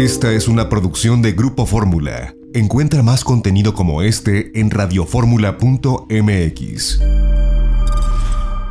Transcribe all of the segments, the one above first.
Esta es una producción de Grupo Fórmula. Encuentra más contenido como este en radioformula.mx.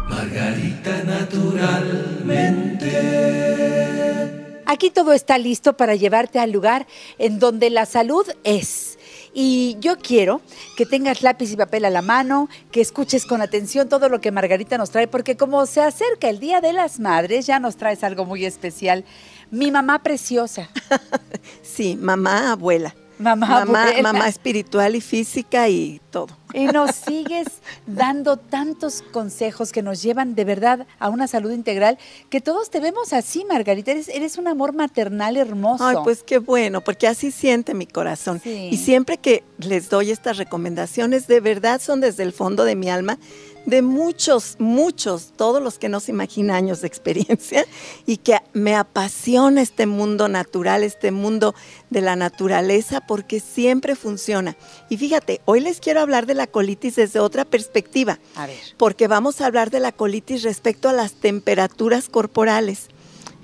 Margarita naturalmente. Aquí todo está listo para llevarte al lugar en donde la salud es. Y yo quiero que tengas lápiz y papel a la mano, que escuches con atención todo lo que Margarita nos trae, porque como se acerca el Día de las Madres, ya nos traes algo muy especial. Mi mamá preciosa. sí, mamá, abuela. Mamá, mamá, espiritual y física y todo. Y nos sigues dando tantos consejos que nos llevan de verdad a una salud integral, que todos te vemos así, Margarita. Eres, un amor maternal hermoso. Ay, pues qué bueno, porque así siente mi corazón. Y siempre que les doy estas recomendaciones, de verdad son desde el fondo de mi alma de muchos, muchos, todos los que no se imaginan años de experiencia y que me apasiona este mundo natural, este mundo de la naturaleza, porque siempre funciona. Y fíjate, hoy les quiero hablar de la colitis desde otra perspectiva, a ver. porque vamos a hablar de la colitis respecto a las temperaturas corporales.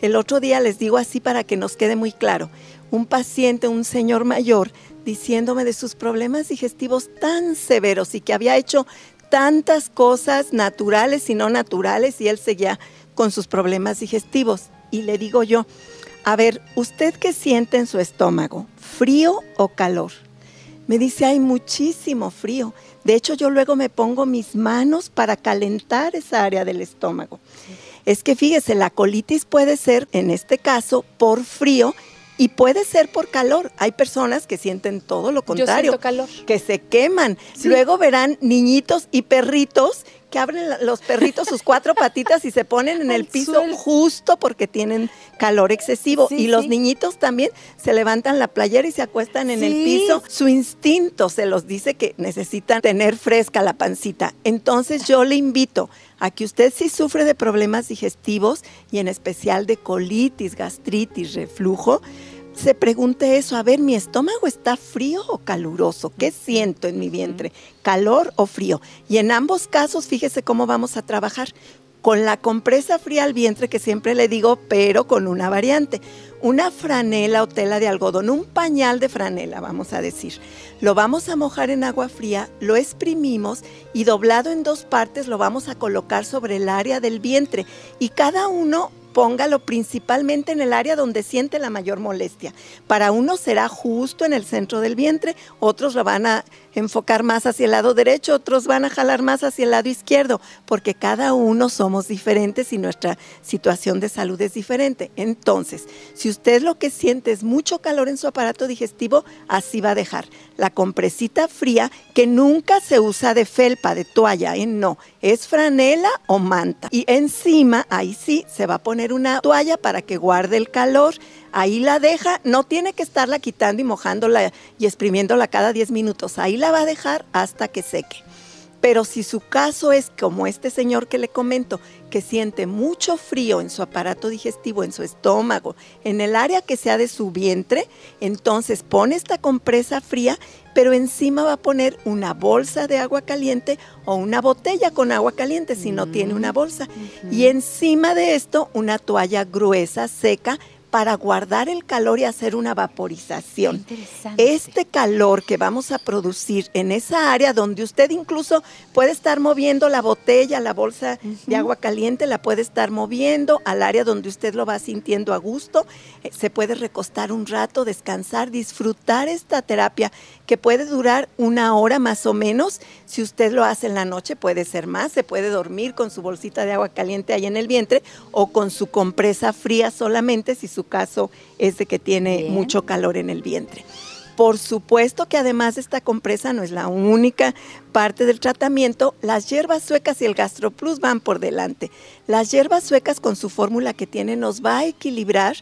El otro día les digo así para que nos quede muy claro, un paciente, un señor mayor, diciéndome de sus problemas digestivos tan severos y que había hecho tantas cosas naturales y no naturales y él seguía con sus problemas digestivos. Y le digo yo, a ver, ¿usted qué siente en su estómago? ¿Frío o calor? Me dice, hay muchísimo frío. De hecho, yo luego me pongo mis manos para calentar esa área del estómago. Es que fíjese, la colitis puede ser, en este caso, por frío y puede ser por calor. Hay personas que sienten todo lo contrario. calor. Que se queman. Luego verán niñitos y perritos que abren los perritos sus cuatro patitas y se ponen en el piso justo porque tienen calor excesivo. y los niñitos también se levantan la playera y se acuestan en el piso. Su instinto se los dice que necesitan tener fresca la pancita. Entonces yo le invito a que usted si sufre de problemas digestivos y en especial de colitis, gastritis, reflujo, se pregunte eso, a ver, ¿mi estómago está frío o caluroso? ¿Qué siento en mi vientre? ¿Calor o frío? Y en ambos casos, fíjese cómo vamos a trabajar. Con la compresa fría al vientre, que siempre le digo, pero con una variante. Una franela o tela de algodón, un pañal de franela, vamos a decir. Lo vamos a mojar en agua fría, lo exprimimos y doblado en dos partes lo vamos a colocar sobre el área del vientre. Y cada uno póngalo principalmente en el área donde siente la mayor molestia. Para uno será justo en el centro del vientre, otros lo van a enfocar más hacia el lado derecho, otros van a jalar más hacia el lado izquierdo, porque cada uno somos diferentes y nuestra situación de salud es diferente. Entonces, si usted lo que siente es mucho calor en su aparato digestivo, así va a dejar la compresita fría que nunca se usa de felpa, de toalla, ¿eh? no, es franela o manta. Y encima, ahí sí, se va a poner una toalla para que guarde el calor. Ahí la deja, no tiene que estarla quitando y mojándola y exprimiéndola cada 10 minutos. Ahí la va a dejar hasta que seque. Pero si su caso es como este señor que le comento, que siente mucho frío en su aparato digestivo, en su estómago, en el área que sea de su vientre, entonces pone esta compresa fría, pero encima va a poner una bolsa de agua caliente o una botella con agua caliente si no tiene una bolsa. Y encima de esto una toalla gruesa, seca, para guardar el calor y hacer una vaporización. Este calor que vamos a producir en esa área donde usted incluso puede estar moviendo la botella, la bolsa de agua caliente, la puede estar moviendo al área donde usted lo va sintiendo a gusto, eh, se puede recostar un rato, descansar, disfrutar esta terapia que puede durar una hora más o menos. Si usted lo hace en la noche puede ser más, se puede dormir con su bolsita de agua caliente ahí en el vientre o con su compresa fría solamente si su caso es de que tiene mucho calor en el vientre. Por supuesto que además de esta compresa no es la única parte del tratamiento, las hierbas suecas y el GastroPlus van por delante. Las hierbas suecas con su fórmula que tiene nos va a equilibrar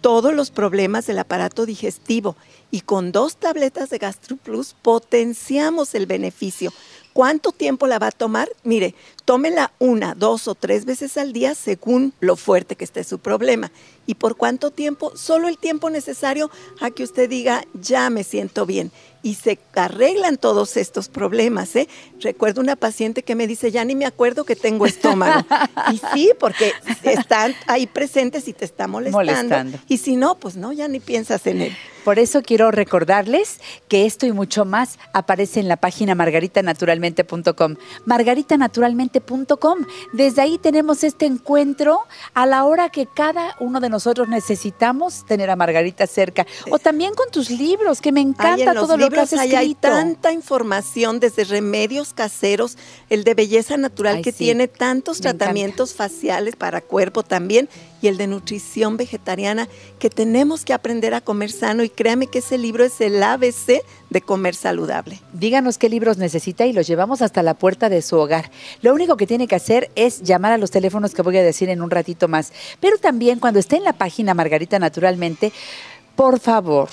todos los problemas del aparato digestivo y con dos tabletas de GastroPlus potenciamos el beneficio. ¿Cuánto tiempo la va a tomar? Mire, tómela una, dos o tres veces al día según lo fuerte que esté su problema. ¿Y por cuánto tiempo? Solo el tiempo necesario a que usted diga, ya me siento bien. Y se arreglan todos estos problemas. ¿eh? Recuerdo una paciente que me dice, ya ni me acuerdo que tengo estómago. y sí, porque están ahí presentes y te está molestando. Y si no, pues no, ya ni piensas en él. Por eso quiero recordarles que esto y mucho más aparece en la página margaritanaturalmente.com. Margaritanaturalmente.com. Desde ahí tenemos este encuentro a la hora que cada uno de nosotros necesitamos tener a Margarita cerca. O también con tus libros, que me encanta todo lo Hay tanta información desde remedios caseros, el de belleza natural que tiene tantos tratamientos faciales para cuerpo también y el de nutrición vegetariana que tenemos que aprender a comer sano y créame que ese libro es el ABC de comer saludable. Díganos qué libros necesita y los llevamos hasta la puerta de su hogar. Lo único que tiene que hacer es llamar a los teléfonos que voy a decir en un ratito más. Pero también cuando esté en la página Margarita Naturalmente, por favor,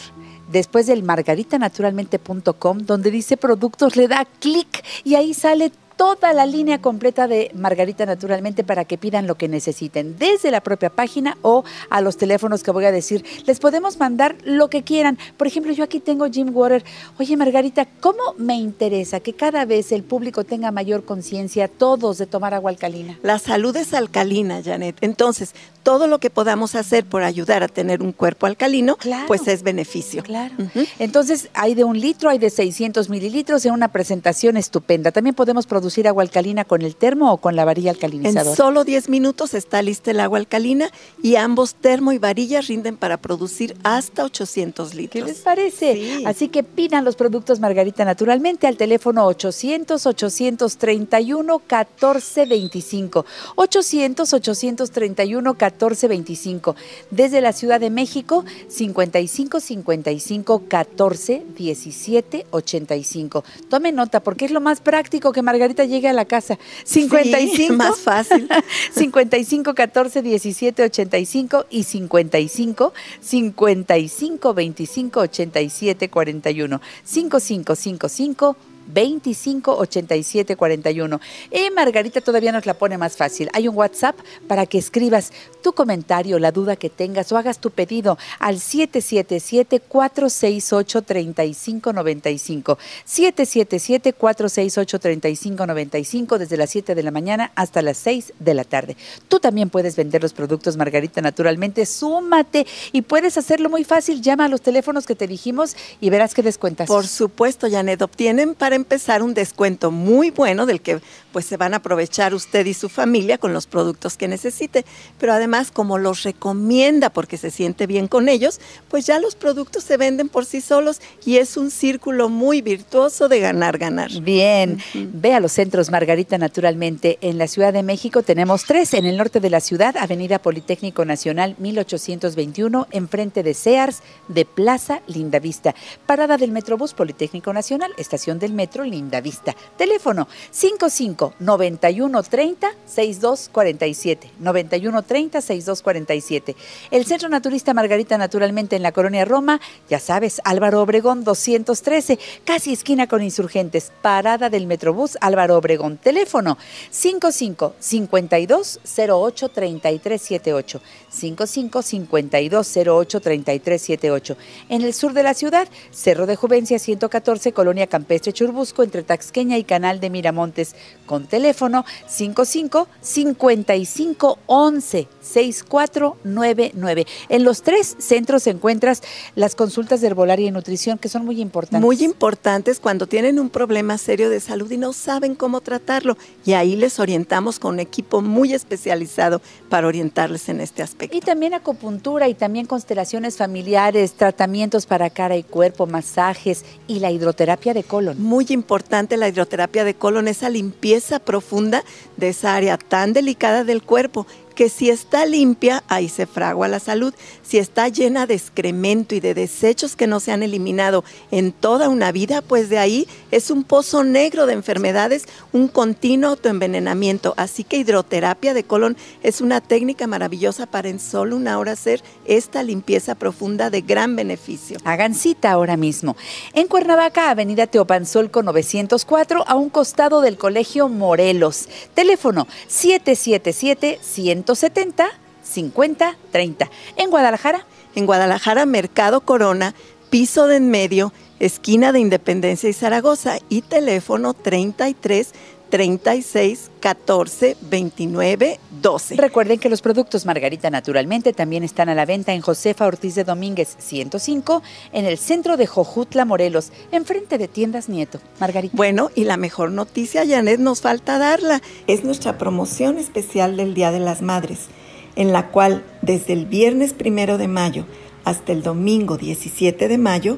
después del margaritanaturalmente.com, donde dice productos, le da clic y ahí sale toda la línea completa de Margarita Naturalmente para que pidan lo que necesiten, desde la propia página o a los teléfonos que voy a decir. Les podemos mandar lo que quieran. Por ejemplo, yo aquí tengo Jim Water. Oye, Margarita, ¿cómo me interesa que cada vez el público tenga mayor conciencia, todos, de tomar agua alcalina? La salud es alcalina, Janet. Entonces, todo lo que podamos hacer por ayudar a tener un cuerpo alcalino, pues es beneficio. Claro. Entonces, hay de un litro, hay de 600 mililitros en una presentación estupenda. También podemos producir agua alcalina con el termo o con la varilla alcalinizadora? En solo 10 minutos está lista el agua alcalina y ambos termo y varilla rinden para producir hasta 800 litros. ¿Qué les parece? Así que pidan los productos Margarita naturalmente al teléfono 800-831-1425. 800-831-1425. Desde la Ciudad de México, 55 55 14 17 85. Tome nota porque es lo más práctico que Margarita llegue a la casa. 55 más fácil. 55 14 17 85 y 55 55 25 87 41. 5555 25 87 41. Y Margarita todavía nos la pone más fácil. Hay un WhatsApp para que escribas tu comentario, la duda que tengas o hagas tu pedido al 777-468-3595. 777-468-3595 desde las 7 de la mañana hasta las 6 de la tarde. Tú también puedes vender los productos Margarita naturalmente. Súmate y puedes hacerlo muy fácil. Llama a los teléfonos que te dijimos y verás qué descuentas. Por supuesto, Janet. Obtienen para empezar un descuento muy bueno del que pues se van a aprovechar usted y su familia con los productos que necesite. Pero además, como los recomienda porque se siente bien con ellos, pues ya los productos se venden por sí solos y es un círculo muy virtuoso de ganar, ganar. Bien, ve a los centros Margarita naturalmente. En la Ciudad de México tenemos tres. En el norte de la ciudad, Avenida Politécnico Nacional 1821, enfrente de Sears, de Plaza Lindavista. Parada del Metrobús Politécnico Nacional, estación del Metro Linda Vista. Teléfono 55 91 30 62 47. 91 30 62 47. El Centro Naturista Margarita Naturalmente en la Colonia Roma, ya sabes, Álvaro Obregón 213, casi esquina con insurgentes. Parada del Metrobús Álvaro Obregón. Teléfono 55 52 08 33 78. 55 52 08 33 78. En el sur de la ciudad, Cerro de Juvencia 114, Colonia Campestre Churbusco, entre Taxqueña y Canal de Miramontes, con teléfono 55 55 11 6499. En los tres centros encuentras las consultas de herbolaria y nutrición que son muy importantes. Muy importantes cuando tienen un problema serio de salud y no saben cómo tratarlo. Y ahí les orientamos con un equipo muy especializado para orientarles en este aspecto. Y también acupuntura y también constelaciones familiares, tratamientos para cara y cuerpo, masajes y la hidroterapia de colon. Muy importante la hidroterapia de colon, esa limpieza profunda de esa área tan delicada del cuerpo que si está limpia, ahí se fragua la salud. Si está llena de excremento y de desechos que no se han eliminado en toda una vida, pues de ahí es un pozo negro de enfermedades, un continuo autoenvenenamiento. Así que hidroterapia de colon es una técnica maravillosa para en solo una hora hacer esta limpieza profunda de gran beneficio. Hagan cita ahora mismo. En Cuernavaca, Avenida Teopanzolco 904, a un costado del Colegio Morelos. Teléfono 777 100 170 50 30. En Guadalajara. En Guadalajara, Mercado Corona, piso de en medio esquina de Independencia y Zaragoza, y teléfono 33 36 14 29 12. Recuerden que los productos Margarita Naturalmente también están a la venta en Josefa Ortiz de Domínguez 105 en el centro de Jojutla, Morelos, enfrente de Tiendas Nieto. Margarita. Bueno, y la mejor noticia, Janet, nos falta darla. Es nuestra promoción especial del Día de las Madres, en la cual desde el viernes primero de mayo hasta el domingo 17 de mayo,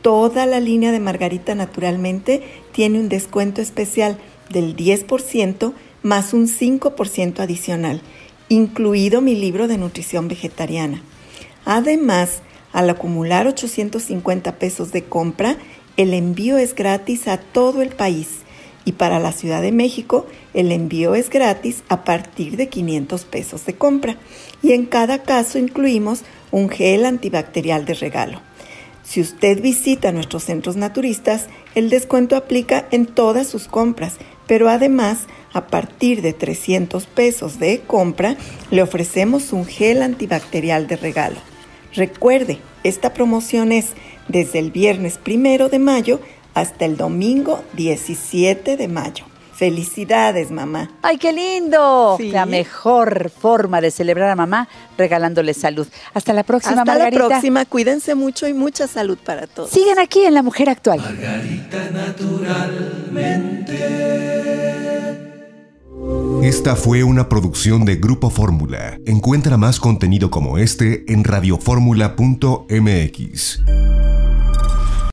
toda la línea de Margarita Naturalmente tiene un descuento especial del 10% más un 5% adicional, incluido mi libro de nutrición vegetariana. Además, al acumular 850 pesos de compra, el envío es gratis a todo el país y para la Ciudad de México el envío es gratis a partir de 500 pesos de compra y en cada caso incluimos un gel antibacterial de regalo. Si usted visita nuestros centros naturistas, el descuento aplica en todas sus compras, pero además, a partir de 300 pesos de compra, le ofrecemos un gel antibacterial de regalo. Recuerde, esta promoción es desde el viernes primero de mayo hasta el domingo 17 de mayo. Felicidades, mamá. ¡Ay, qué lindo! La mejor forma de celebrar a mamá regalándole salud. Hasta la próxima, Hasta Margarita. la próxima. Cuídense mucho y mucha salud para todos. Sigan aquí en La Mujer Actual. Margarita naturalmente. Esta fue una producción de Grupo Fórmula. Encuentra más contenido como este en radioformula.mx.